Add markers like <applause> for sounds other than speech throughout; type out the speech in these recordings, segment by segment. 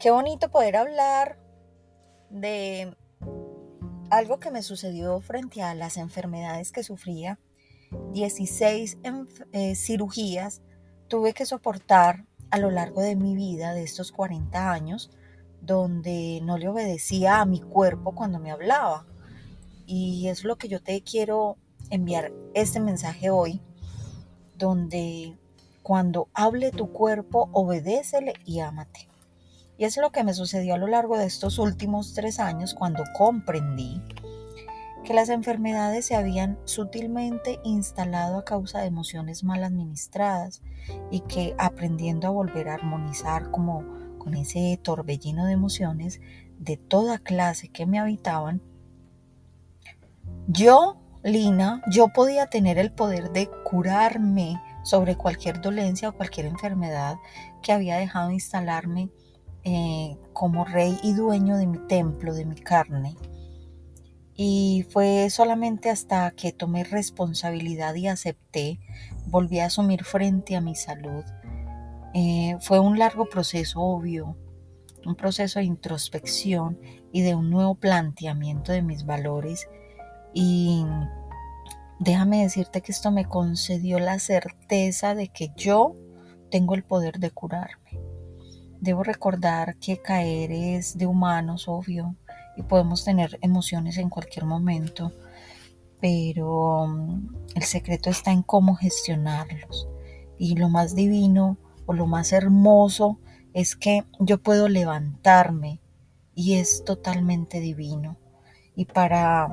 Qué bonito poder hablar de algo que me sucedió frente a las enfermedades que sufría. 16 eh, cirugías tuve que soportar a lo largo de mi vida, de estos 40 años, donde no le obedecía a mi cuerpo cuando me hablaba. Y es lo que yo te quiero enviar este mensaje hoy, donde cuando hable tu cuerpo, obedécele y ámate. Y es lo que me sucedió a lo largo de estos últimos tres años cuando comprendí que las enfermedades se habían sutilmente instalado a causa de emociones mal administradas y que aprendiendo a volver a armonizar como con ese torbellino de emociones de toda clase que me habitaban, yo, Lina, yo podía tener el poder de curarme sobre cualquier dolencia o cualquier enfermedad que había dejado instalarme eh, como rey y dueño de mi templo, de mi carne. Y fue solamente hasta que tomé responsabilidad y acepté, volví a asumir frente a mi salud. Eh, fue un largo proceso, obvio, un proceso de introspección y de un nuevo planteamiento de mis valores. Y déjame decirte que esto me concedió la certeza de que yo tengo el poder de curarme. Debo recordar que caer es de humanos, obvio, y podemos tener emociones en cualquier momento, pero mm, el secreto está en cómo gestionarlos. Y lo más divino o lo más hermoso es que yo puedo levantarme y es totalmente divino. Y para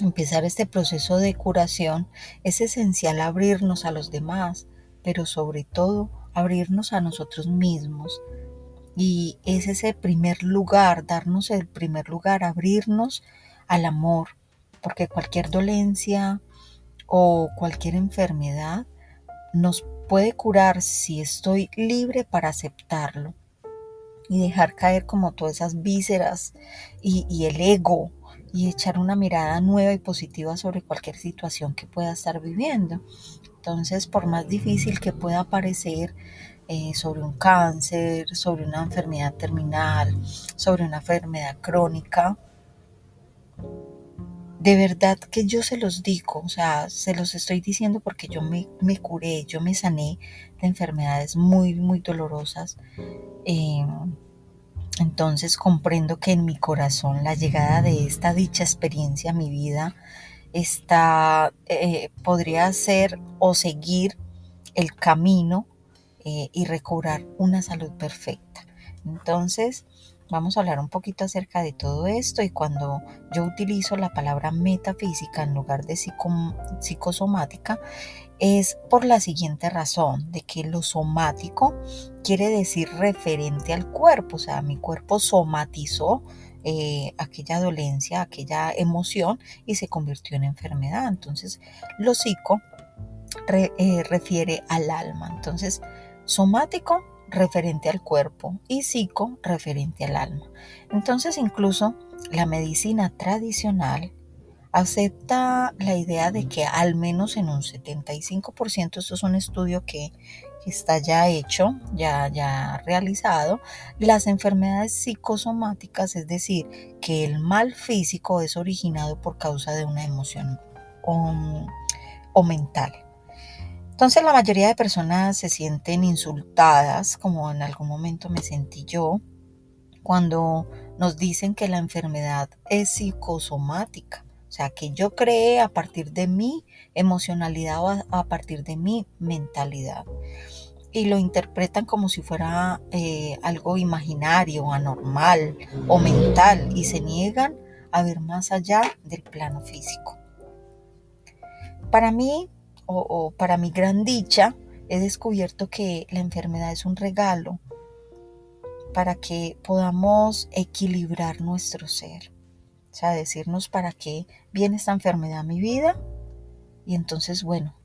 empezar este proceso de curación es esencial abrirnos a los demás, pero sobre todo abrirnos a nosotros mismos, y es ese primer lugar, darnos el primer lugar, abrirnos al amor, porque cualquier dolencia o cualquier enfermedad nos puede curar si estoy libre para aceptarlo y dejar caer como todas esas vísceras y, y, el ego y echar una mirada nueva y positiva sobre cualquier situación que pueda estar viviendo. Entonces, por más difícil que pueda parecer, eh, sobre un cáncer, sobre una enfermedad terminal, sobre una enfermedad crónica. De verdad que yo se los digo, o sea, se los estoy diciendo porque yo me, curé, yo me sané de enfermedades muy, muy dolorosas. Eh, entonces comprendo que en mi corazón la llegada de esta dicha experiencia a mi vida está, eh, podría ser o seguir el camino eh, y recobrar una salud perfecta. Entonces, vamos a hablar un poquito acerca de todo esto y cuando yo utilizo la palabra metafísica en lugar de psicosomática, es por la siguiente razón, de que lo somático quiere decir referente al cuerpo, o sea, mi cuerpo somatizó eh, aquella dolencia, aquella emoción y se convirtió en enfermedad. Entonces, lo psico eh, refiere al alma. Entonces, somático referente al cuerpo y psico referente al alma. Entonces incluso la medicina tradicional acepta la idea de que al menos en un 75%, esto es un estudio que, está ya hecho, ya, ya realizado, las enfermedades psicosomáticas, es decir, que el mal físico es originado por causa de una emoción o mental. Entonces la mayoría de personas se sienten insultadas, como en algún momento me sentí yo, cuando nos dicen que la enfermedad es psicosomática. O sea, que yo creé a partir de mi emocionalidad o a, partir de mi mentalidad. Y lo interpretan como si fuera eh, algo imaginario, anormal o mental y se niegan a ver más allá del plano físico. Para mí, o, para mi gran dicha, he descubierto que la enfermedad es un regalo para que podamos equilibrar nuestro ser. O sea, decirnos para qué viene esta enfermedad a mi vida. Y entonces, bueno,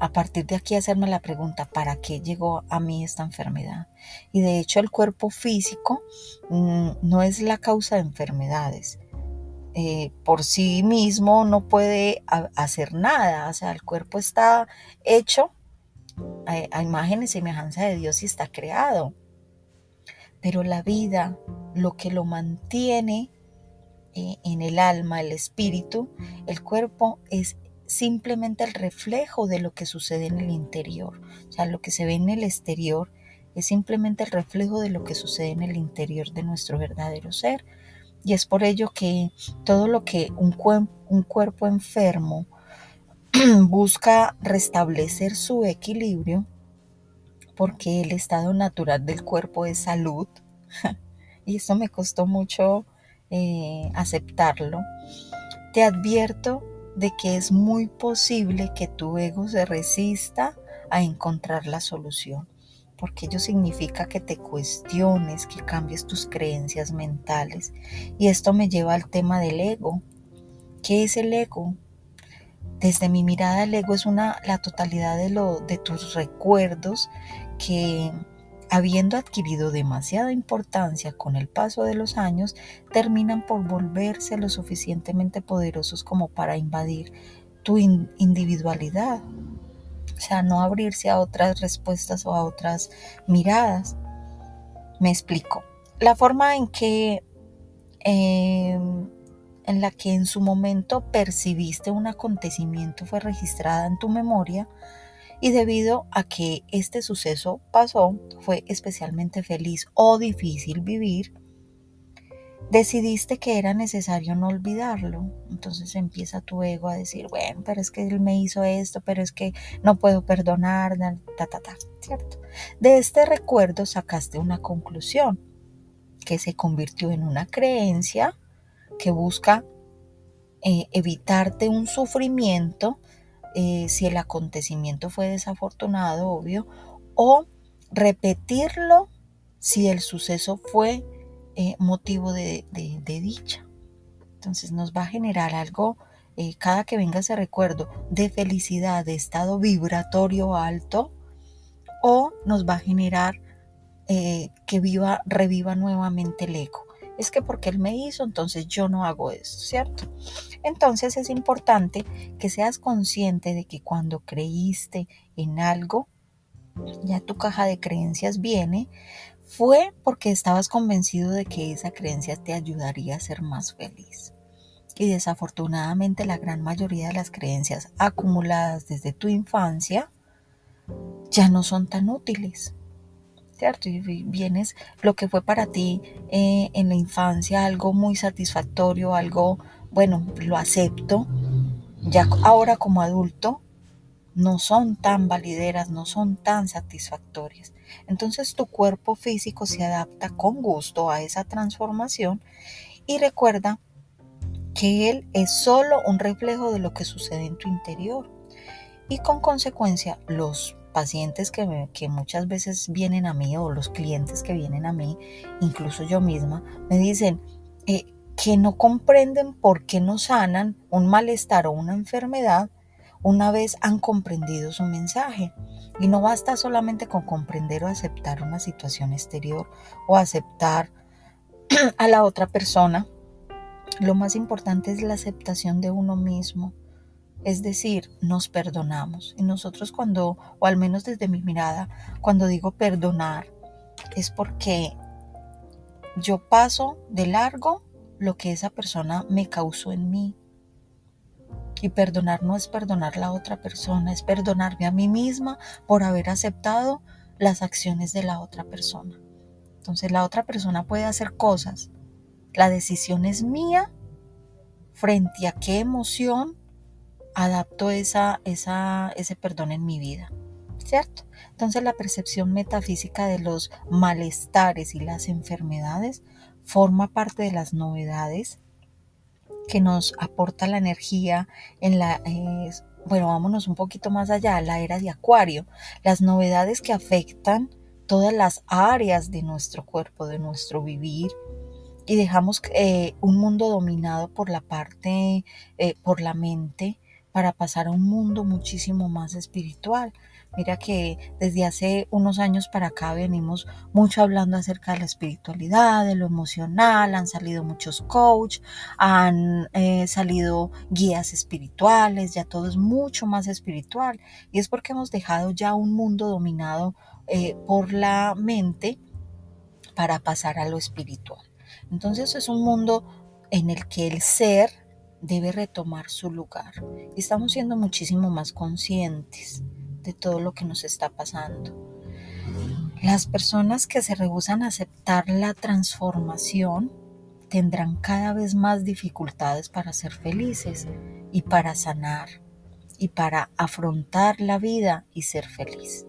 a partir de aquí hacerme la pregunta, ¿para qué llegó a mí esta enfermedad? Y de hecho el cuerpo físico mm, no es la causa de enfermedades. Eh, por sí mismo no puede hacer nada, o sea, el cuerpo está hecho a, imagen y semejanza de Dios y está creado. pero la vida, lo que lo mantiene eh, en el alma, el espíritu, el cuerpo es simplemente el reflejo de lo que sucede en el interior. O sea, lo que se ve en el exterior es simplemente el reflejo de lo que sucede en el interior de nuestro verdadero ser. Y es por ello que todo lo que un, cuerpo enfermo <clears throat> busca restablecer su equilibrio, porque el estado natural del cuerpo es salud, <laughs> y eso me costó mucho eh, aceptarlo, te advierto de que es muy posible que tu ego se resista a encontrar la solución, porque ello significa que te cuestiones, que cambies tus creencias mentales. Y esto me lleva al tema del ego. ¿Qué es el ego? Desde mi mirada, el ego es una, la totalidad de, lo, de tus recuerdos que habiendo adquirido demasiada importancia con el paso de los años, terminan por volverse lo suficientemente poderosos como para invadir tu individualidad. O sea, no abrirse a otras respuestas o a otras miradas. Me explico. La forma en que em, en la que en su momento percibiste un acontecimiento fue registrada en tu memoria y debido a que este suceso pasó, fue especialmente feliz o difícil vivir, decidiste que era necesario no olvidarlo. Entonces empieza tu ego a decir, bueno, pero es que él me hizo esto, pero es que no puedo perdonar, ta, ta, ta, ¿cierto? De este recuerdo sacaste una conclusión que se convirtió en una creencia que busca eh, evitarte un sufrimiento eh, si el acontecimiento fue desafortunado, obvio, o repetirlo si el suceso fue eh, motivo de, dicha. Entonces nos va a generar algo, eh, cada que venga ese recuerdo, de felicidad, de estado vibratorio alto, o nos va a generar que viva, reviva nuevamente el eco es que porque él me hizo, entonces yo no hago esto, ¿cierto? Entonces es importante que seas consciente de que cuando creíste en algo, ya tu caja de creencias viene, fue porque estabas convencido de que esa creencia te ayudaría a ser más feliz. Y desafortunadamente la gran mayoría de las creencias acumuladas desde tu infancia ya no son tan útiles. ¿cierto? Y vienes lo que fue para ti eh, en la infancia algo muy satisfactorio, algo, bueno, lo acepto, ya ahora como adulto no son tan valideras, no son tan satisfactorias. Entonces tu cuerpo físico se adapta con gusto a esa transformación y recuerda que él es solo un reflejo de lo que sucede en tu interior. Y con consecuencia los pacientes que, que, muchas veces vienen a mí o los clientes que vienen a mí, incluso yo misma, me dicen eh, que no comprenden por qué no sanan un malestar o una enfermedad una vez han comprendido su mensaje. Y no basta solamente con comprender o aceptar una situación exterior o aceptar <clears throat> a la otra persona. Lo más importante es la aceptación de uno mismo es decir, nos perdonamos. Y nosotros cuando, o al menos desde mi mirada, cuando digo perdonar, es porque yo paso de largo lo que esa persona me causó en mí. Y perdonar no es perdonar a la otra persona, es perdonarme a mí misma por haber aceptado las acciones de la otra persona. Entonces la otra persona puede hacer cosas. La decisión es mía frente a qué emoción adapto esa, esa, ese perdón en mi vida. ¿Cierto? Entonces la percepción metafísica de los malestares y las enfermedades forma parte de las novedades que nos aporta la energía en la... bueno, vámonos un poquito más allá, la era de Acuario, las novedades que afectan todas las áreas de nuestro cuerpo, de nuestro vivir, y dejamos eh, un mundo dominado por la parte, eh, por la mente, para pasar a un mundo muchísimo más espiritual. Mira que desde hace unos años para acá venimos mucho hablando acerca de la espiritualidad, de lo emocional, han salido muchos coach, han eh, salido guías espirituales, ya todo es mucho más espiritual. Y es porque hemos dejado ya un mundo dominado eh, por la mente para pasar a lo espiritual. Entonces es un mundo en el que el ser debe retomar su lugar. Estamos siendo muchísimo más conscientes de todo lo que nos está pasando. Las personas que se rehusan a aceptar la transformación tendrán cada vez más dificultades para ser felices y para sanar y para afrontar la vida y ser feliz.